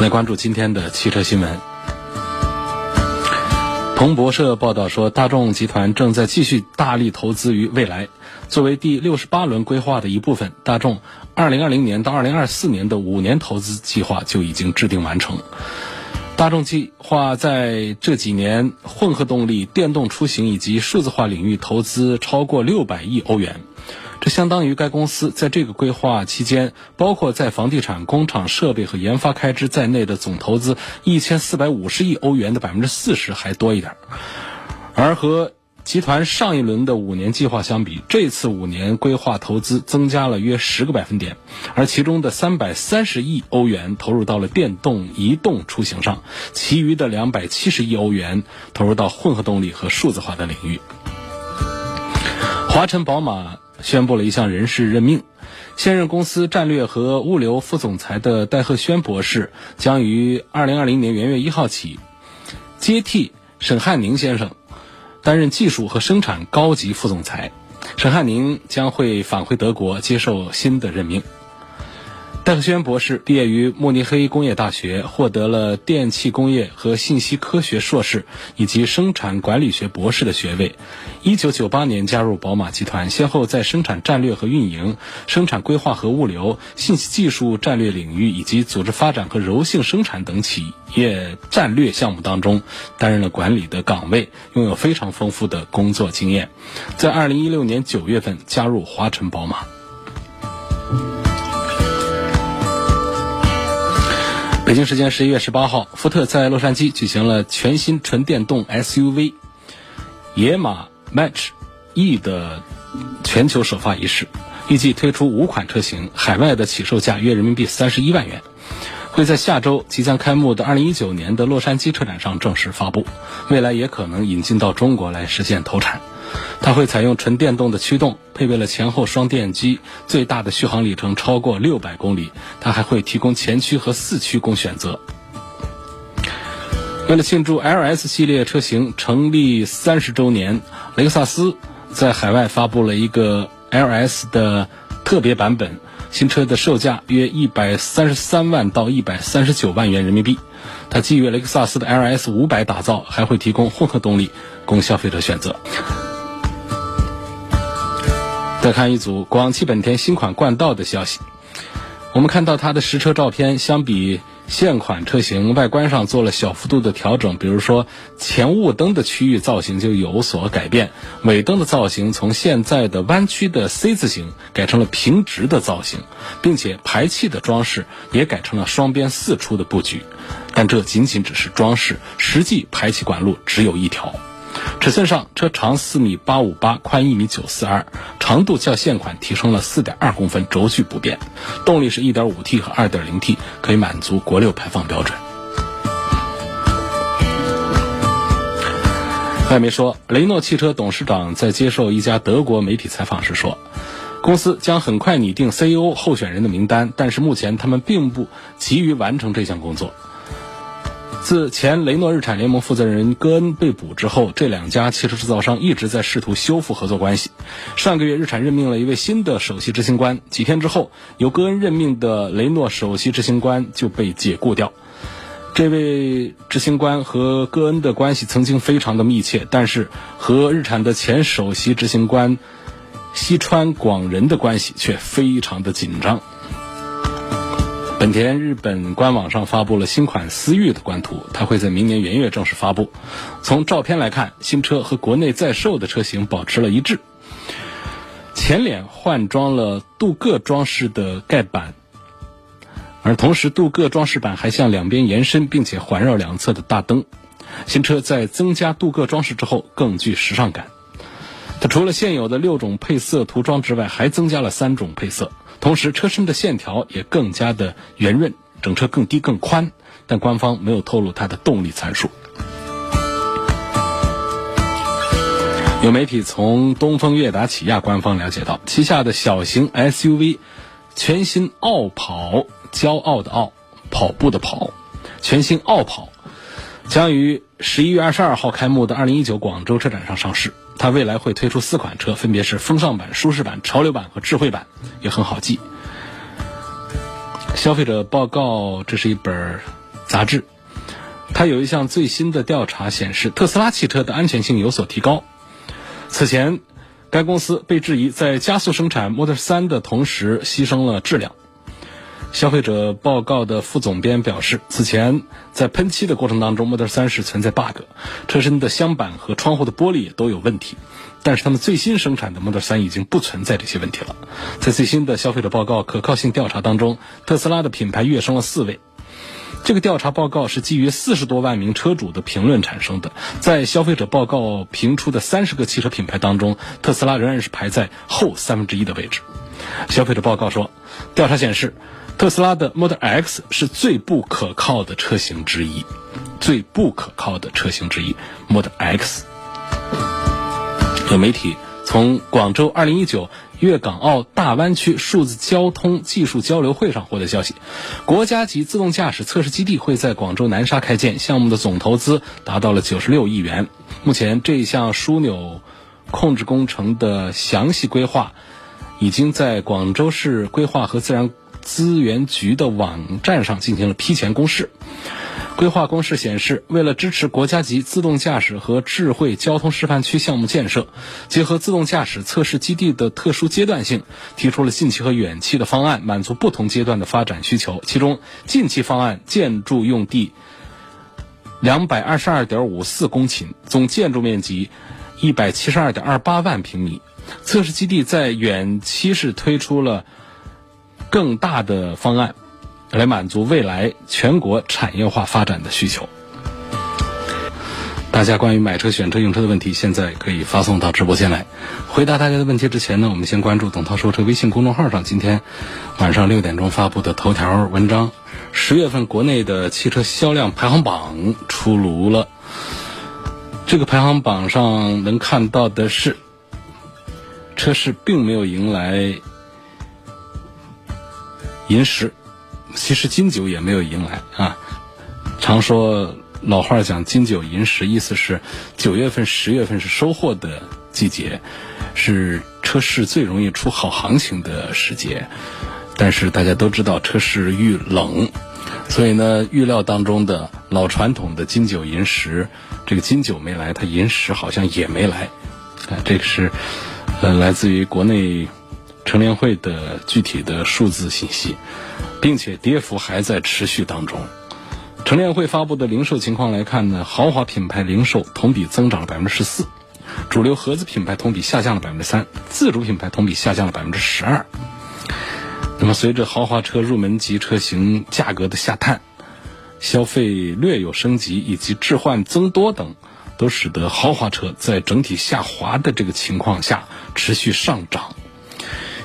来关注今天的汽车新闻。彭博社报道说，大众集团正在继续大力投资于未来。作为第六十八轮规划的一部分，大众二零二零年到二零二四年的五年投资计划就已经制定完成。大众计划在这几年混合动力、电动出行以及数字化领域投资超过六百亿欧元。这相当于该公司在这个规划期间，包括在房地产、工厂设备和研发开支在内的总投资一千四百五十亿欧元的百分之四十还多一点。而和集团上一轮的五年计划相比，这次五年规划投资增加了约十个百分点，而其中的三百三十亿欧元投入到了电动移动出行上，其余的两百七十亿欧元投入到混合动力和数字化的领域。华晨宝马。宣布了一项人事任命，现任公司战略和物流副总裁的戴鹤轩博士将于二零二零年元月一号起接替沈汉宁先生，担任技术和生产高级副总裁。沈汉宁将会返回德国接受新的任命。戴克轩博士毕业于慕尼黑工业大学，获得了电气工业和信息科学硕士以及生产管理学博士的学位。一九九八年加入宝马集团，先后在生产战略和运营、生产规划和物流、信息技术战略领域以及组织发展和柔性生产等企业战略项目当中担任了管理的岗位，拥有非常丰富的工作经验。在二零一六年九月份加入华晨宝马。北京时间十一月十八号，福特在洛杉矶举行了全新纯电动 SUV 野马 Match E 的全球首发仪式，预计推出五款车型，海外的起售价约人民币三十一万元，会在下周即将开幕的二零一九年的洛杉矶车展上正式发布，未来也可能引进到中国来实现投产。它会采用纯电动的驱动，配备了前后双电机，最大的续航里程超过六百公里。它还会提供前驱和四驱供选择。为了庆祝 LS 系列车型成立三十周年，雷克萨斯在海外发布了一个 LS 的特别版本，新车的售价约一百三十三万到一百三十九万元人民币。它基于雷克萨斯的 LS 五百打造，还会提供混合动力供消费者选择。再看一组广汽本田新款冠道的消息，我们看到它的实车照片，相比现款车型，外观上做了小幅度的调整，比如说前雾灯的区域造型就有所改变，尾灯的造型从现在的弯曲的 C 字形改成了平直的造型，并且排气的装饰也改成了双边四出的布局，但这仅仅只是装饰，实际排气管路只有一条。尺寸上，车长四米八五八，宽一米九四二，长度较现款提升了四点二公分，轴距不变。动力是一点五 T 和二点零 T，可以满足国六排放标准。外媒说，雷诺汽车董事长在接受一家德国媒体采访时说，公司将很快拟定 CEO 候选人的名单，但是目前他们并不急于完成这项工作。自前雷诺日产联盟负责人戈恩被捕之后，这两家汽车制造商一直在试图修复合作关系。上个月，日产任命了一位新的首席执行官，几天之后，由戈恩任命的雷诺首席执行官就被解雇掉。这位执行官和戈恩的关系曾经非常的密切，但是和日产的前首席执行官西川广人的关系却非常的紧张。本田日本官网上发布了新款思域的官图，它会在明年元月正式发布。从照片来看，新车和国内在售的车型保持了一致。前脸换装了镀铬装饰的盖板，而同时镀铬装饰板还向两边延伸，并且环绕两侧的大灯。新车在增加镀铬装饰之后更具时尚感。它除了现有的六种配色涂装之外，还增加了三种配色，同时车身的线条也更加的圆润，整车更低更宽。但官方没有透露它的动力参数。有媒体从东风悦达起亚官方了解到，旗下的小型 SUV 全新傲跑，骄傲的傲，跑步的跑，全新傲跑将于十一月二十二号开幕的二零一九广州车展上上市。它未来会推出四款车，分别是风尚版、舒适版、潮流版和智慧版，也很好记。消费者报告，这是一本杂志，它有一项最新的调查显示，特斯拉汽车的安全性有所提高。此前，该公司被质疑在加速生产 Model 3的同时牺牲了质量。消费者报告的副总编表示，此前在喷漆的过程当中，Model 3是存在 bug，车身的箱板和窗户的玻璃都有问题。但是他们最新生产的 Model 3已经不存在这些问题了。在最新的消费者报告可靠性调查当中，特斯拉的品牌跃升了四位。这个调查报告是基于四十多万名车主的评论产生的。在消费者报告评出的三十个汽车品牌当中，特斯拉仍然是排在后三分之一的位置。消费者报告说，调查显示，特斯拉的 Model X 是最不可靠的车型之一，最不可靠的车型之一 Model X。有媒体从广州2019。粤港澳大湾区数字交通技术交流会上获得消息，国家级自动驾驶测试基地会在广州南沙开建，项目的总投资达到了九十六亿元。目前，这一项枢纽控制工程的详细规划已经在广州市规划和自然资源局的网站上进行了批前公示。规划公示显示，为了支持国家级自动驾驶和智慧交通示范区项目建设，结合自动驾驶测试基地的特殊阶段性，提出了近期和远期的方案，满足不同阶段的发展需求。其中，近期方案建筑用地两百二十二点五四公顷，总建筑面积一百七十二点二八万平米；测试基地在远期是推出了更大的方案。来满足未来全国产业化发展的需求。大家关于买车、选车、用车的问题，现在可以发送到直播间来。回答大家的问题之前呢，我们先关注董涛说车微信公众号上今天晚上六点钟发布的头条文章：十月份国内的汽车销量排行榜出炉了。这个排行榜上能看到的是，车市并没有迎来银石。其实金九也没有迎来啊。常说老话讲“金九银十”，意思是九月份、十月份是收获的季节，是车市最容易出好行情的时节。但是大家都知道，车市遇冷，所以呢，预料当中的老传统的金九银十，这个金九没来，它银十好像也没来。啊，这个是呃来自于国内乘联会的具体的数字信息。并且跌幅还在持续当中。乘联会发布的零售情况来看呢，豪华品牌零售同比增长了百分之十四，主流合资品牌同比下降了百分之三，自主品牌同比下降了百分之十二。那么，随着豪华车入门级车型价格的下探，消费略有升级，以及置换增多等，都使得豪华车在整体下滑的这个情况下持续上涨。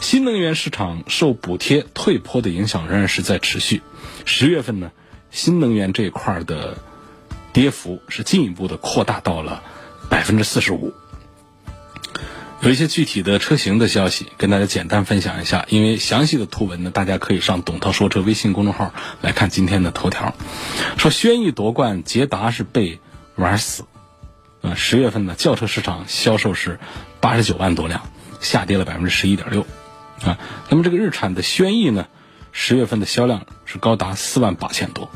新能源市场受补贴退坡的影响仍然是在持续。十月份呢，新能源这一块的跌幅是进一步的扩大到了百分之四十五。有一些具体的车型的消息跟大家简单分享一下，因为详细的图文呢，大家可以上董涛说车微信公众号来看今天的头条。说轩逸夺冠，捷达是被玩死。啊，十月份呢，轿车市场销售是八十九万多辆，下跌了百分之十一点六。啊，那么这个日产的轩逸呢，十月份的销量是高达四万八千多，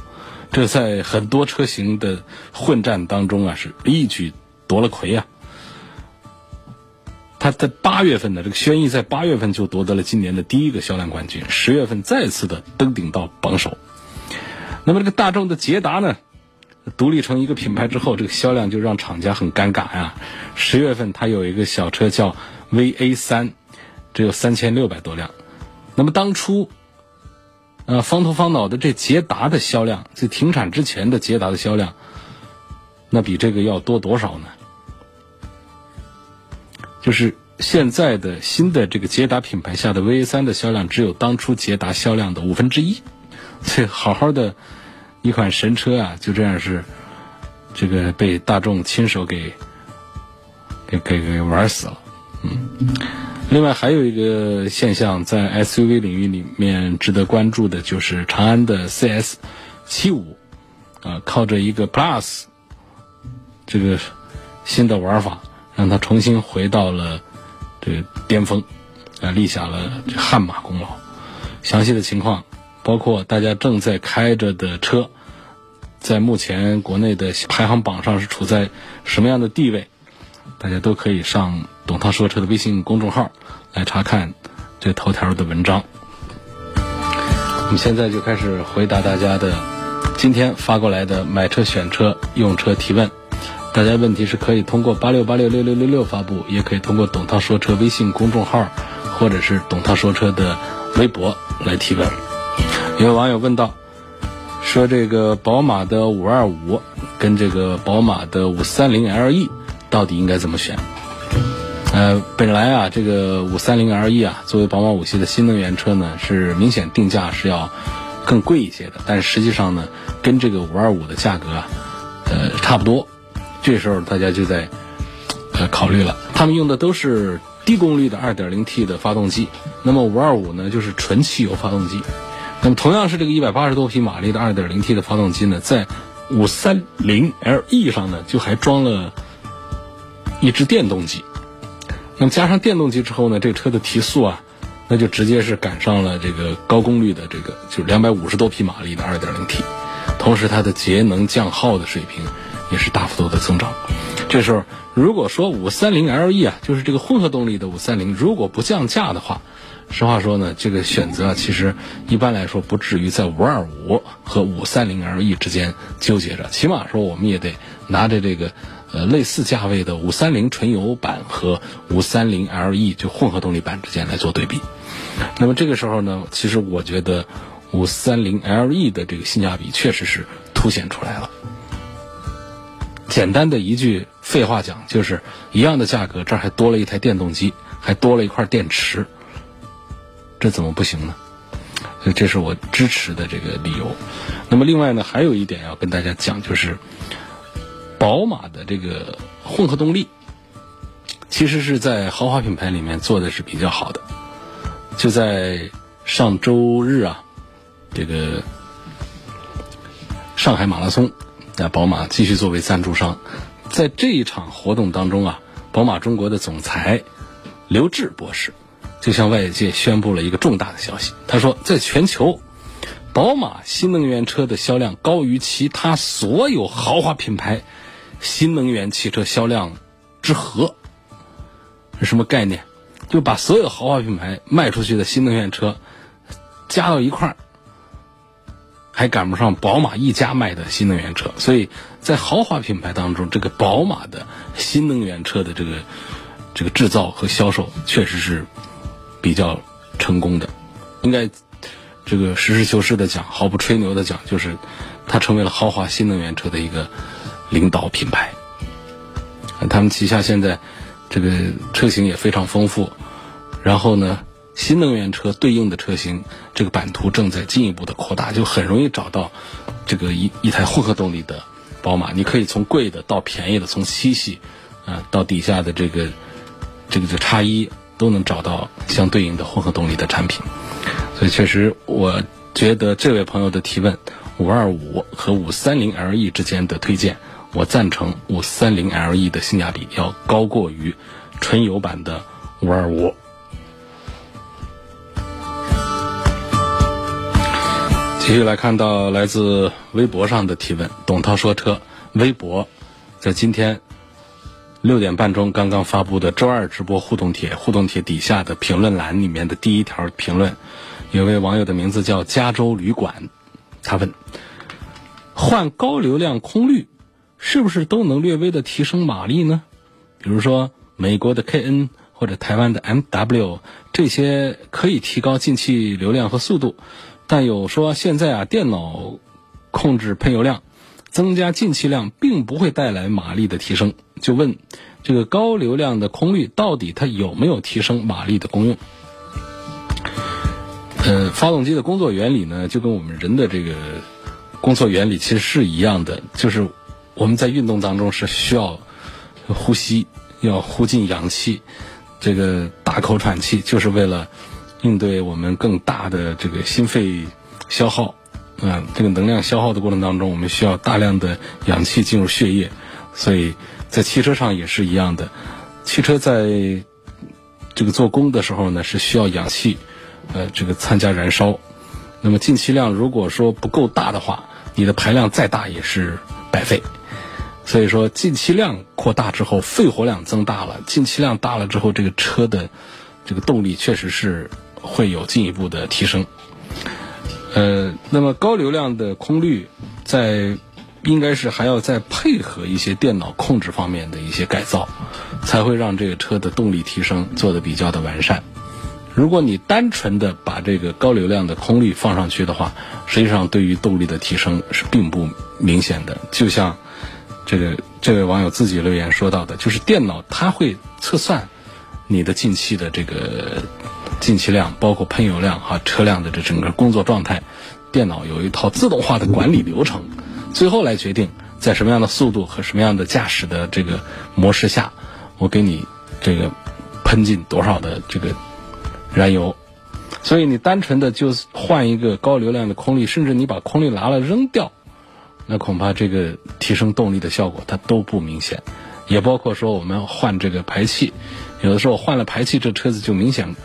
这在很多车型的混战当中啊，是一举夺了魁啊。它在八月份呢，这个轩逸在八月份就夺得了今年的第一个销量冠军，十月份再次的登顶到榜首。那么这个大众的捷达呢，独立成一个品牌之后，这个销量就让厂家很尴尬呀。十月份它有一个小车叫 VA 三。只有三千六百多辆，那么当初，呃，方头方脑的这捷达的销量，在停产之前的捷达的销量，那比这个要多多少呢？就是现在的新的这个捷达品牌下的 VA 三的销量只有当初捷达销量的五分之一，所以好好的一款神车啊，就这样是这个被大众亲手给给给给玩死了。嗯，另外还有一个现象，在 SUV 领域里面值得关注的就是长安的 CS 七五啊，靠着一个 Plus 这个新的玩法，让它重新回到了。这个巅峰，啊，立下了汗马功劳。详细的情况，包括大家正在开着的车，在目前国内的排行榜上是处在什么样的地位，大家都可以上董涛说车的微信公众号来查看这头条的文章。我们现在就开始回答大家的今天发过来的买车、选车、用车提问。大家问题是可以通过八六八六六六六六发布，也可以通过董涛说车微信公众号，或者是董涛说车的微博来提问。有网友问到，说这个宝马的五二五跟这个宝马的五三零 LE 到底应该怎么选？呃，本来啊，这个五三零 LE 啊，作为宝马五系的新能源车呢，是明显定价是要更贵一些的，但实际上呢，跟这个五二五的价格啊，呃，差不多。这时候大家就在呃考虑了，他们用的都是低功率的 2.0T 的发动机，那么525呢就是纯汽油发动机。那么同样是这个180多匹马力的 2.0T 的发动机呢，在 530LE 上呢就还装了一支电动机。那么加上电动机之后呢，这车的提速啊，那就直接是赶上了这个高功率的这个就是250多匹马力的 2.0T，同时它的节能降耗的水平。也是大幅度的增长。这时候，如果说五三零 LE 啊，就是这个混合动力的五三零，如果不降价的话，实话说呢，这个选择啊其实一般来说不至于在五二五和五三零 LE 之间纠结着。起码说，我们也得拿着这个呃类似价位的五三零纯油版和五三零 LE 就混合动力版之间来做对比。那么这个时候呢，其实我觉得五三零 LE 的这个性价比确实是凸显出来了。简单的一句废话讲，就是一样的价格，这儿还多了一台电动机，还多了一块电池，这怎么不行呢？所以这是我支持的这个理由。那么另外呢，还有一点要跟大家讲，就是宝马的这个混合动力，其实是在豪华品牌里面做的是比较好的。就在上周日啊，这个上海马拉松。那宝马继续作为赞助商，在这一场活动当中啊，宝马中国的总裁刘志博士就向外界宣布了一个重大的消息。他说，在全球，宝马新能源车的销量高于其他所有豪华品牌新能源汽车销量之和。是什么概念？就把所有豪华品牌卖出去的新能源车加到一块儿。还赶不上宝马一家卖的新能源车，所以在豪华品牌当中，这个宝马的新能源车的这个这个制造和销售确实是比较成功的。应该这个实事求是的讲，毫不吹牛的讲，就是它成为了豪华新能源车的一个领导品牌。他们旗下现在这个车型也非常丰富，然后呢？新能源车对应的车型，这个版图正在进一步的扩大，就很容易找到这个一一台混合动力的宝马。你可以从贵的到便宜的，从七系啊到底下的这个这个这叉一都能找到相对应的混合动力的产品。所以确实，我觉得这位朋友的提问，五二五和五三零 LE 之间的推荐，我赞成五三零 LE 的性价比要高过于纯油版的五二五。继续来看到来自微博上的提问，董涛说车微博在今天六点半钟刚刚发布的周二直播互动帖，互动帖底下的评论栏里面的第一条评论，有位网友的名字叫加州旅馆，他问：换高流量空滤是不是都能略微的提升马力呢？比如说美国的 KN 或者台湾的 MW 这些可以提高进气流量和速度。但有说现在啊，电脑控制喷油量，增加进气量并不会带来马力的提升。就问这个高流量的空滤到底它有没有提升马力的功用？呃，发动机的工作原理呢，就跟我们人的这个工作原理其实是一样的，就是我们在运动当中是需要呼吸，要呼进氧气，这个大口喘气，就是为了应对我们更大的这个心肺消耗。啊，这个能量消耗的过程当中，我们需要大量的氧气进入血液，所以在汽车上也是一样的。汽车在这个做工的时候呢，是需要氧气，呃，这个参加燃烧。那么进气量如果说不够大的话，你的排量再大也是白费。所以说进气量扩大之后，肺活量增大了，进气量大了之后，这个车的这个动力确实是会有进一步的提升。呃，那么高流量的空滤，在应该是还要再配合一些电脑控制方面的一些改造，才会让这个车的动力提升做的比较的完善。如果你单纯的把这个高流量的空滤放上去的话，实际上对于动力的提升是并不明显的。就像这个这位网友自己留言说到的，就是电脑它会测算你的进气的这个。进气量包括喷油量和车辆的这整个工作状态，电脑有一套自动化的管理流程，最后来决定在什么样的速度和什么样的驾驶的这个模式下，我给你这个喷进多少的这个燃油。所以你单纯的就换一个高流量的空滤，甚至你把空滤拿了扔掉，那恐怕这个提升动力的效果它都不明显。也包括说我们换这个排气，有的时候换了排气，这车子就明显。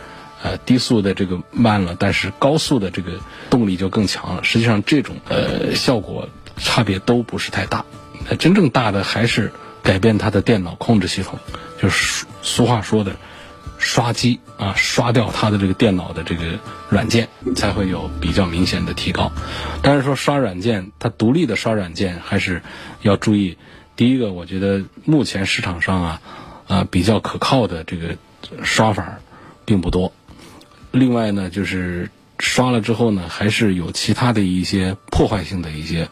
呃，低速的这个慢了，但是高速的这个动力就更强了。实际上，这种呃效果差别都不是太大。那真正大的还是改变它的电脑控制系统，就是俗话说的刷机啊，刷掉它的这个电脑的这个软件，才会有比较明显的提高。但是说刷软件，它独立的刷软件还是要注意。第一个，我觉得目前市场上啊啊比较可靠的这个刷法并不多。另外呢，就是刷了之后呢，还是有其他的一些破坏性的一些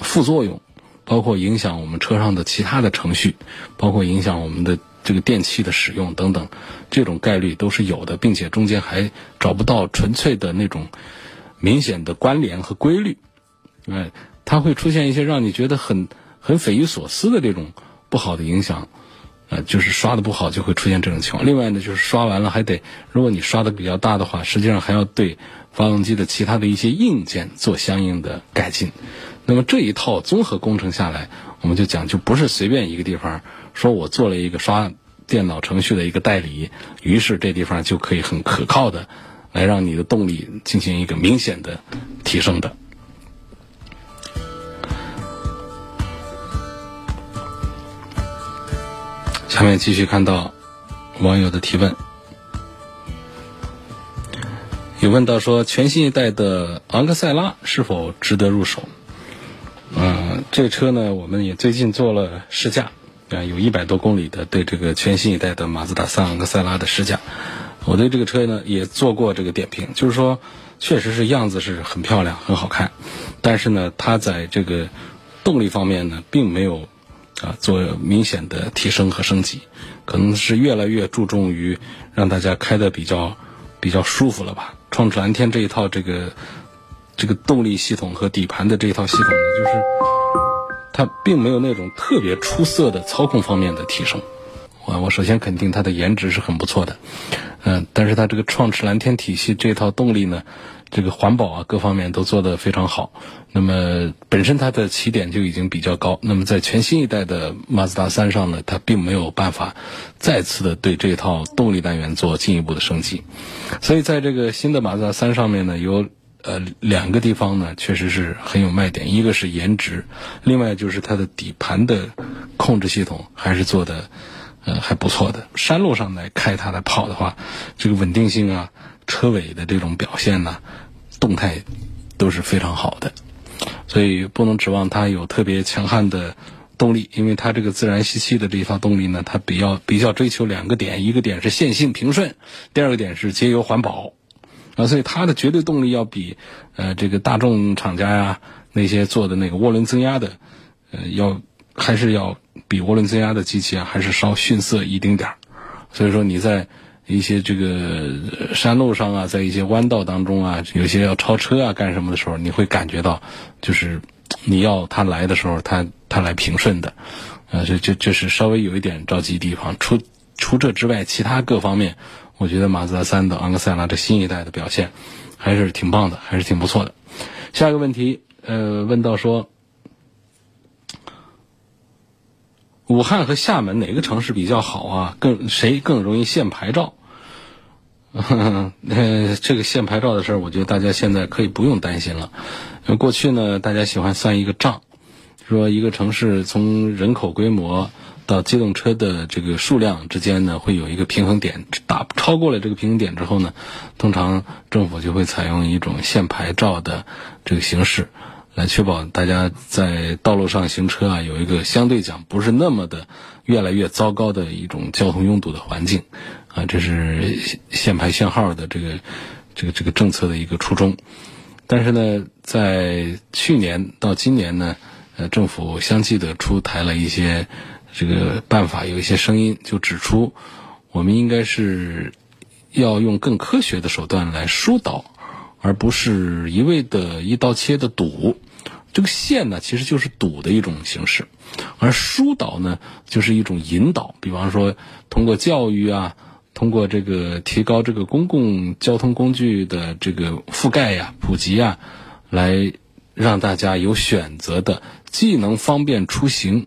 副作用，包括影响我们车上的其他的程序，包括影响我们的这个电器的使用等等，这种概率都是有的，并且中间还找不到纯粹的那种明显的关联和规律，哎，它会出现一些让你觉得很很匪夷所思的这种不好的影响。呃，就是刷的不好就会出现这种情况。另外呢，就是刷完了还得，如果你刷的比较大的话，实际上还要对发动机的其他的一些硬件做相应的改进。那么这一套综合工程下来，我们就讲就不是随便一个地方说我做了一个刷电脑程序的一个代理，于是这地方就可以很可靠的来让你的动力进行一个明显的提升的。下面继续看到网友的提问，有问到说全新一代的昂克赛拉是否值得入手？嗯，这车呢，我们也最近做了试驾，啊，有一百多公里的对这个全新一代的马自达三昂克赛拉的试驾，我对这个车呢也做过这个点评，就是说，确实是样子是很漂亮、很好看，但是呢，它在这个动力方面呢，并没有。啊，做明显的提升和升级，可能是越来越注重于让大家开的比较比较舒服了吧。创驰蓝天这一套这个这个动力系统和底盘的这一套系统呢，就是它并没有那种特别出色的操控方面的提升。我我首先肯定它的颜值是很不错的，嗯，但是它这个创驰蓝天体系这套动力呢。这个环保啊，各方面都做得非常好。那么本身它的起点就已经比较高。那么在全新一代的马自达三上呢，它并没有办法再次的对这套动力单元做进一步的升级。所以在这个新的马自达三上面呢，有呃两个地方呢，确实是很有卖点。一个是颜值，另外就是它的底盘的控制系统还是做的呃还不错的。山路上来开它来跑的话，这个稳定性啊。车尾的这种表现呢，动态都是非常好的，所以不能指望它有特别强悍的动力，因为它这个自然吸气的这一套动力呢，它比较比较追求两个点，一个点是线性平顺，第二个点是节油环保，啊，所以它的绝对动力要比呃这个大众厂家呀那些做的那个涡轮增压的，呃要还是要比涡轮增压的机器啊，还是稍逊色一丁点儿。所以说你在一些这个山路上啊，在一些弯道当中啊，有些要超车啊干什么的时候，你会感觉到，就是你要它来的时候，它它来平顺的，啊，这这这是稍微有一点着急地方。除除这之外，其他各方面，我觉得马自达三的昂克赛拉这新一代的表现还是挺棒的，还是挺不错的。下一个问题，呃，问到说。武汉和厦门哪个城市比较好啊？更谁更容易限牌照？呃，这个限牌照的事儿，我觉得大家现在可以不用担心了。过去呢，大家喜欢算一个账，说一个城市从人口规模到机动车的这个数量之间呢，会有一个平衡点，打超过了这个平衡点之后呢，通常政府就会采用一种限牌照的这个形式。来确保大家在道路上行车啊，有一个相对讲不是那么的越来越糟糕的一种交通拥堵的环境，啊，这是限牌限号的这个这个这个政策的一个初衷。但是呢，在去年到今年呢，呃，政府相继的出台了一些这个办法，有一些声音就指出，我们应该是要用更科学的手段来疏导。而不是一味的一刀切的堵，这个限呢其实就是堵的一种形式，而疏导呢就是一种引导。比方说，通过教育啊，通过这个提高这个公共交通工具的这个覆盖呀、普及啊，来让大家有选择的，既能方便出行，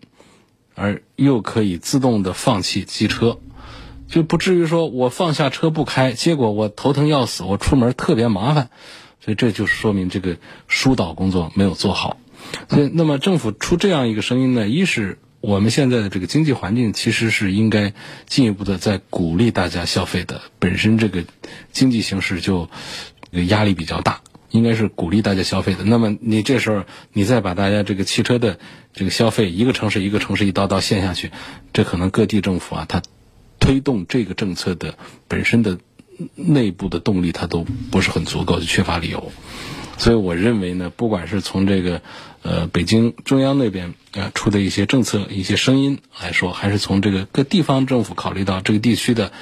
而又可以自动的放弃机车。就不至于说我放下车不开，结果我头疼要死，我出门特别麻烦，所以这就说明这个疏导工作没有做好。所以，那么政府出这样一个声音呢，一是我们现在的这个经济环境其实是应该进一步的在鼓励大家消费的，本身这个经济形势就压力比较大，应该是鼓励大家消费的。那么你这时候你再把大家这个汽车的这个消费一个城市一个城市一刀刀限下去，这可能各地政府啊，它。推动这个政策的本身的内部的动力，它都不是很足够，就缺乏理由。所以我认为呢，不管是从这个呃北京中央那边啊出的一些政策、一些声音来说，还是从这个各地方政府考虑到这个地区的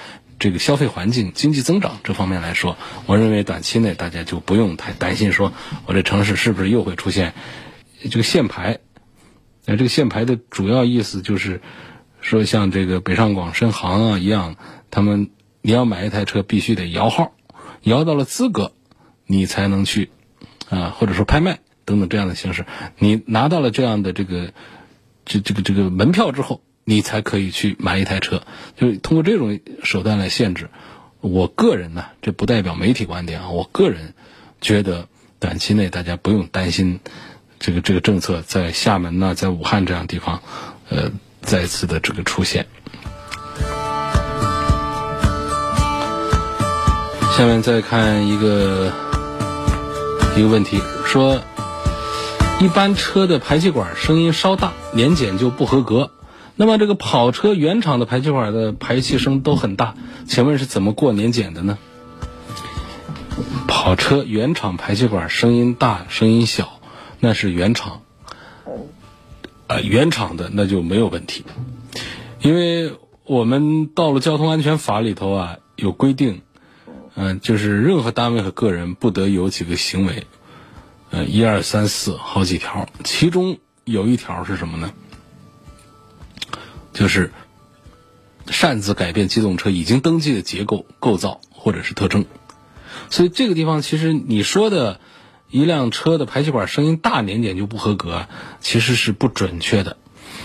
这个消费环境、经济增长这方面来说，我认为短期内大家就不用太担心，说我这城市是不是又会出现这个限牌？那这个限牌的主要意思就是。说像这个北上广深杭啊一样，他们你要买一台车必须得摇号，摇到了资格，你才能去啊，或者说拍卖等等这样的形式，你拿到了这样的这个这这个这个门票之后，你才可以去买一台车，就是通过这种手段来限制。我个人呢，这不代表媒体观点啊，我个人觉得短期内大家不用担心这个这个政策在厦门呢，在武汉这样地方，呃。再次的这个出现。下面再看一个一个问题，说一般车的排气管声音稍大，年检就不合格。那么这个跑车原厂的排气管的排气声都很大，请问是怎么过年检的呢？跑车原厂排气管声音大、声音小，那是原厂。啊，原厂的那就没有问题，因为我们道路交通安全法里头啊有规定，嗯，就是任何单位和个人不得有几个行为，呃，一二三四好几条，其中有一条是什么呢？就是擅自改变机动车已经登记的结构构造或者是特征，所以这个地方其实你说的。一辆车的排气管声音大，年检就不合格，其实是不准确的。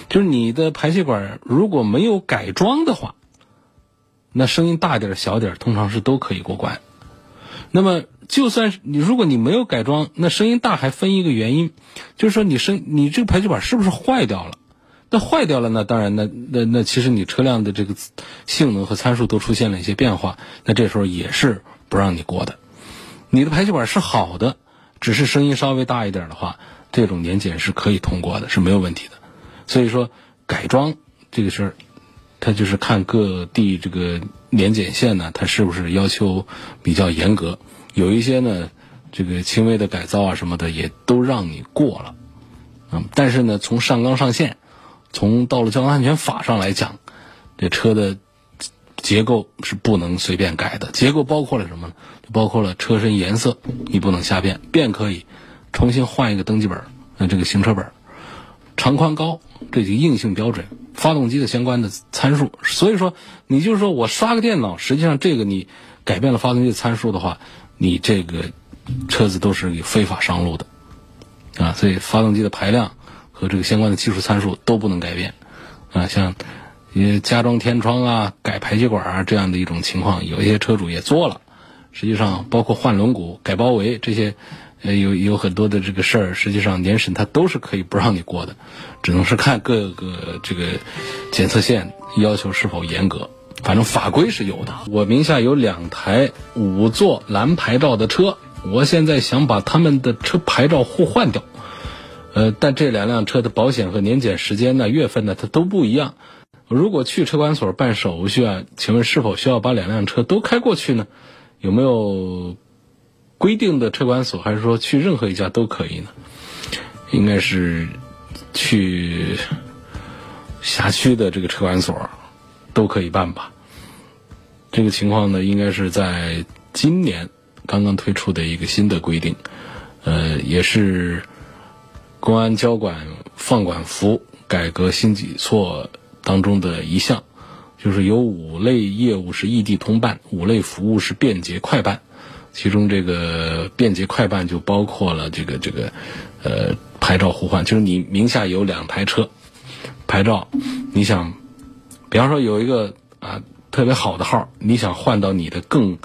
就是你的排气管如果没有改装的话，那声音大点小点通常是都可以过关。那么，就算是你如果你没有改装，那声音大还分一个原因，就是说你声你这个排气管是不是坏掉了？那坏掉了，那当然，那那那其实你车辆的这个性能和参数都出现了一些变化，那这时候也是不让你过的。你的排气管是好的。只是声音稍微大一点的话，这种年检是可以通过的，是没有问题的。所以说改装这个事儿，它就是看各地这个年检线呢，它是不是要求比较严格。有一些呢，这个轻微的改造啊什么的也都让你过了。嗯，但是呢，从上纲上线从道路交通安全法上来讲，这车的结构是不能随便改的。结构包括了什么呢？包括了车身颜色，你不能瞎变，变可以重新换一个登记本，那这个行车本，长宽高这几个硬性标准，发动机的相关的参数。所以说，你就是说我刷个电脑，实际上这个你改变了发动机的参数的话，你这个车子都是非法上路的啊。所以发动机的排量。和这个相关的技术参数都不能改变，啊，像，也加装天窗啊、改排气管啊这样的一种情况，有一些车主也做了。实际上，包括换轮毂、改包围这些，呃，有有很多的这个事儿，实际上年审它都是可以不让你过的，只能是看各个这个检测线要求是否严格。反正法规是有的。我名下有两台五座蓝牌照的车，我现在想把他们的车牌照互换掉。呃，但这两辆车的保险和年检时间呢、月份呢，它都不一样。如果去车管所办手续啊，请问是否需要把两辆车都开过去呢？有没有规定的车管所，还是说去任何一家都可以呢？应该是去辖区的这个车管所都可以办吧。这个情况呢，应该是在今年刚刚推出的一个新的规定，呃，也是。公安交管放管服改革新举措当中的一项，就是有五类业务是异地通办，五类服务是便捷快办。其中这个便捷快办就包括了这个这个，呃，牌照互换，就是你名下有两台车，牌照，你想，比方说有一个啊特别好的号，你想换到你的更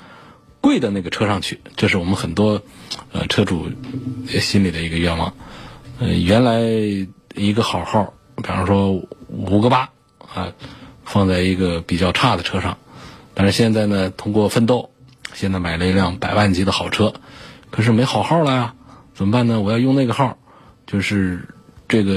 贵的那个车上去，这是我们很多呃车主心里的一个愿望。呃，原来一个好号，比方说五个八啊，放在一个比较差的车上，但是现在呢，通过奋斗，现在买了一辆百万级的好车，可是没好号了呀，怎么办呢？我要用那个号，就是这个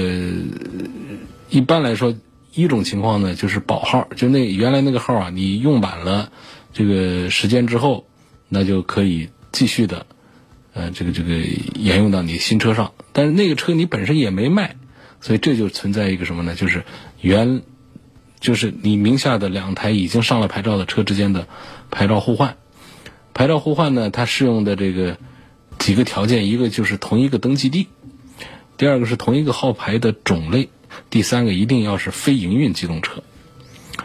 一般来说，一种情况呢，就是保号，就那原来那个号啊，你用满了这个时间之后，那就可以继续的。呃，这个这个沿用到你新车上，但是那个车你本身也没卖，所以这就存在一个什么呢？就是原，就是你名下的两台已经上了牌照的车之间的牌照互换。牌照互换呢，它适用的这个几个条件，一个就是同一个登记地，第二个是同一个号牌的种类，第三个一定要是非营运机动车。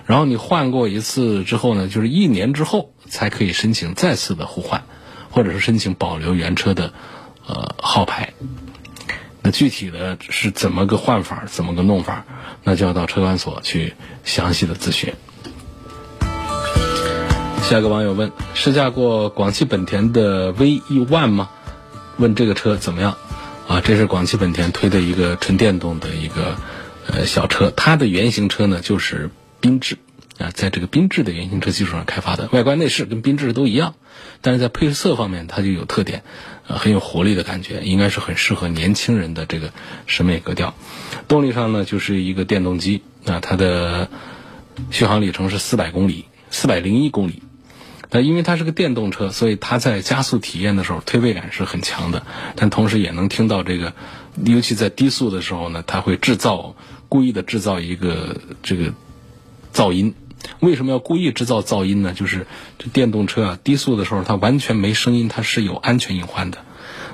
然后你换过一次之后呢，就是一年之后才可以申请再次的互换。或者是申请保留原车的，呃，号牌。那具体的是怎么个换法，怎么个弄法，那就要到车管所去详细的咨询。下一个网友问：试驾过广汽本田的 V E ONE 吗？问这个车怎么样？啊，这是广汽本田推的一个纯电动的一个呃小车，它的原型车呢就是缤智。啊，在这个缤智的原型车基础上开发的，外观内饰跟缤智都一样，但是在配色方面它就有特点，呃，很有活力的感觉，应该是很适合年轻人的这个审美格调。动力上呢，就是一个电动机，啊，它的续航里程是四百公里，四百零一公里。那因为它是个电动车，所以它在加速体验的时候推背感是很强的，但同时也能听到这个，尤其在低速的时候呢，它会制造故意的制造一个这个噪音。为什么要故意制造噪音呢？就是这电动车啊，低速的时候它完全没声音，它是有安全隐患的。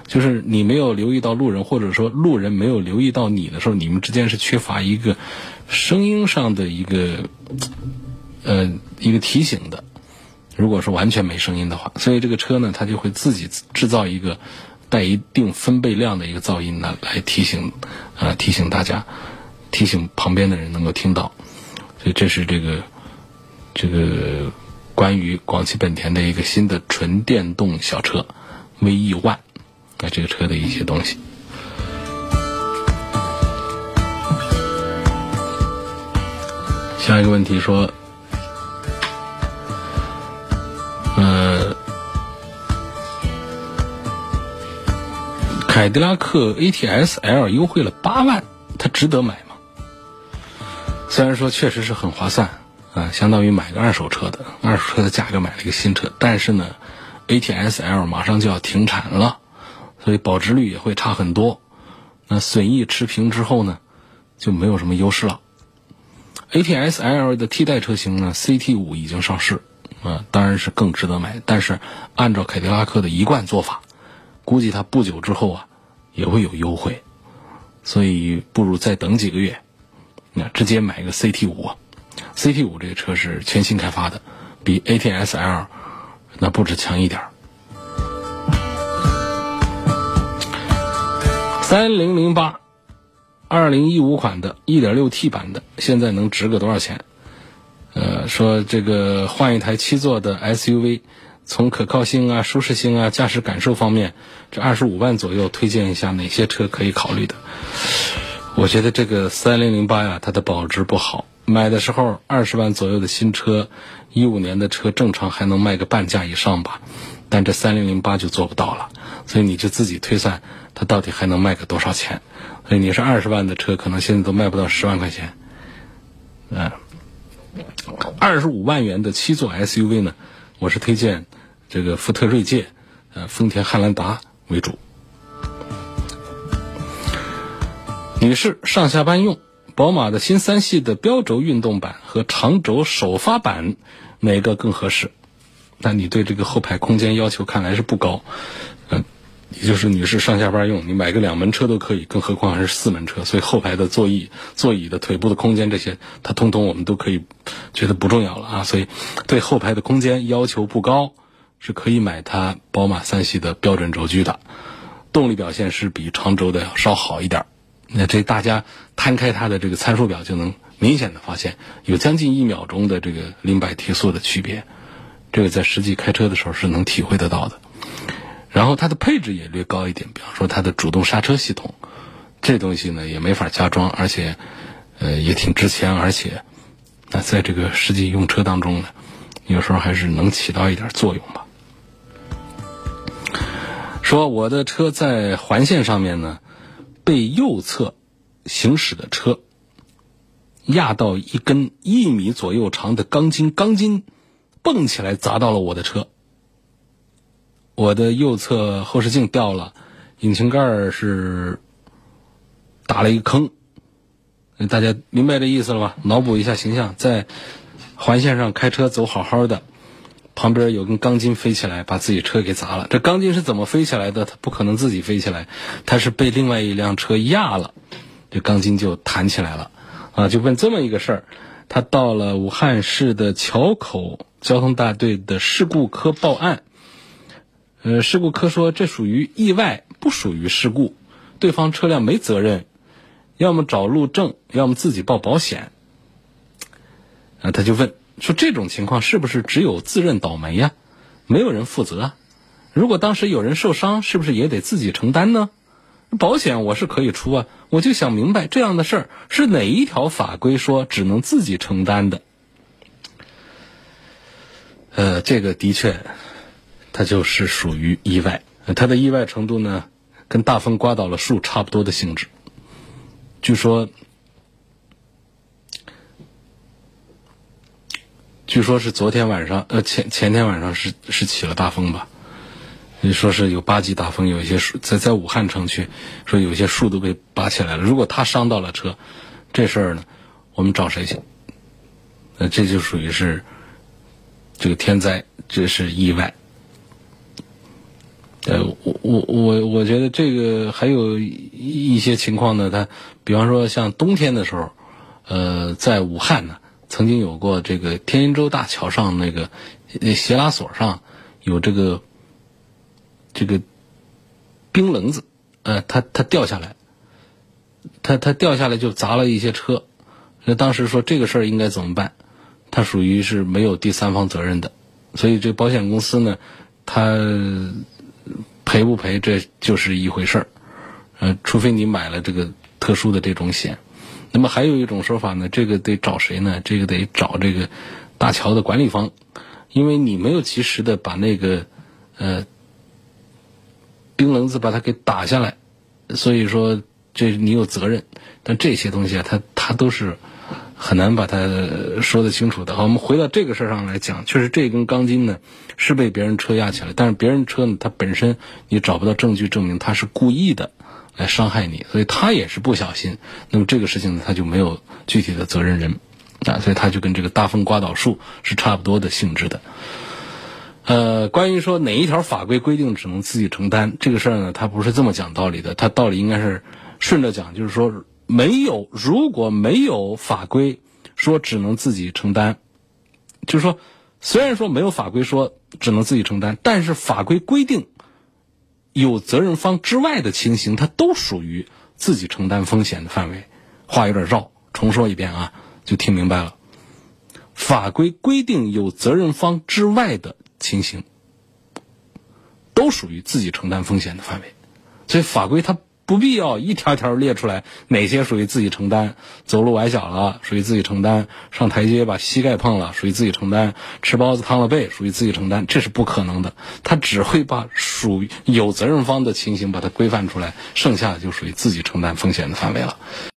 就是你没有留意到路人，或者说路人没有留意到你的时候，你们之间是缺乏一个声音上的一个呃一个提醒的。如果说完全没声音的话，所以这个车呢，它就会自己制造一个带一定分贝量的一个噪音呢，来提醒啊提醒大家，提醒旁边的人能够听到。所以这是这个。这个关于广汽本田的一个新的纯电动小车 V E ONE，这个车的一些东西。下一个问题说，呃，凯迪拉克 A T S L 优惠了八万，它值得买吗？虽然说确实是很划算。啊，相当于买个二手车的二手车的价格买了一个新车，但是呢，A T S L 马上就要停产了，所以保值率也会差很多。那损益持平之后呢，就没有什么优势了。ATS L 的替代车型呢，CT 五已经上市，啊，当然是更值得买。但是按照凯迪拉克的一贯做法，估计它不久之后啊也会有优惠，所以不如再等几个月，那直接买个 CT 五。CT 五这个车是全新开发的，比 ATS L 那不止强一点儿。三零零八，二零一五款的一点六 T 版的，现在能值个多少钱？呃，说这个换一台七座的 SUV，从可靠性啊、舒适性啊、驾驶感受方面，这二十五万左右，推荐一下哪些车可以考虑的？我觉得这个三零零八呀，它的保值不好。买的时候二十万左右的新车，一五年的车正常还能卖个半价以上吧，但这三零零八就做不到了，所以你就自己推算它到底还能卖个多少钱。所以你是二十万的车，可能现在都卖不到十万块钱。嗯，二十五万元的七座 SUV 呢，我是推荐这个福特锐界、呃丰田汉兰达为主。女士上下班用。宝马的新三系的标轴运动版和长轴首发版哪个更合适？那你对这个后排空间要求看来是不高，嗯，也就是女士上下班用，你买个两门车都可以，更何况还是四门车，所以后排的座椅、座椅的腿部的空间这些，它通通我们都可以觉得不重要了啊。所以对后排的空间要求不高，是可以买它宝马三系的标准轴距的，动力表现是比长轴的要稍好一点。那这大家摊开它的这个参数表，就能明显的发现有将近一秒钟的这个零百提速的区别，这个在实际开车的时候是能体会得到的。然后它的配置也略高一点，比方说它的主动刹车系统，这东西呢也没法加装，而且呃也挺值钱，而且那在这个实际用车当中呢，有时候还是能起到一点作用吧。说我的车在环线上面呢。被右侧行驶的车压到一根一米左右长的钢筋，钢筋蹦起来砸到了我的车，我的右侧后视镜掉了，引擎盖是打了一个坑，大家明白这意思了吧？脑补一下形象，在环线上开车走好好的。旁边有根钢筋飞起来，把自己车给砸了。这钢筋是怎么飞起来的？它不可能自己飞起来，它是被另外一辆车压了，这钢筋就弹起来了。啊，就问这么一个事儿。他到了武汉市的桥口交通大队的事故科报案。呃，事故科说这属于意外，不属于事故，对方车辆没责任，要么找路政，要么自己报保险。啊，他就问。说这种情况是不是只有自认倒霉呀？没有人负责。如果当时有人受伤，是不是也得自己承担呢？保险我是可以出啊。我就想明白这样的事儿是哪一条法规说只能自己承担的？呃，这个的确，它就是属于意外。它的意外程度呢，跟大风刮倒了树差不多的性质。据说。据说是昨天晚上，呃前前天晚上是是起了大风吧？你说是有八级大风，有一些树在在武汉城区，说有些树都被拔起来了。如果他伤到了车，这事儿呢，我们找谁去？那这就属于是这个天灾，这是意外。呃，我我我我觉得这个还有一些情况呢，它比方说像冬天的时候，呃，在武汉呢。曾经有过这个天津洲大桥上那个斜拉索上有这个这个冰棱子，呃，它它掉下来，它它掉下来就砸了一些车。那当时说这个事儿应该怎么办？它属于是没有第三方责任的，所以这保险公司呢，它赔不赔这就是一回事儿，呃，除非你买了这个特殊的这种险。那么还有一种说法呢，这个得找谁呢？这个得找这个大桥的管理方，因为你没有及时的把那个呃冰棱子把它给打下来，所以说这你有责任。但这些东西啊，它它都是很难把它说得清楚的。好，我们回到这个事儿上来讲，确实这根钢筋呢是被别人车压起来，但是别人车呢，它本身你找不到证据证明他是故意的。来伤害你，所以他也是不小心。那么这个事情呢，他就没有具体的责任人。啊，所以他就跟这个大风刮倒树是差不多的性质的。呃，关于说哪一条法规规定只能自己承担这个事儿呢，它不是这么讲道理的，它道理应该是顺着讲，就是说没有如果没有法规说只能自己承担，就是说虽然说没有法规说只能自己承担，但是法规规定有责任方之外的情形，它都属于自己承担风险的范围。话有点绕，重说一遍啊，就听明白了。法规规定有责任方之外的情形，都属于自己承担风险的范围，所以法规它不必要一条条列出来哪些属于自己承担，走路崴脚了属于自己承担，上台阶把膝盖碰了属于自己承担，吃包子烫了背属于自己承担，这是不可能的。他只会把属于有责任方的情形把它规范出来，剩下的就属于自己承担风险的范围了。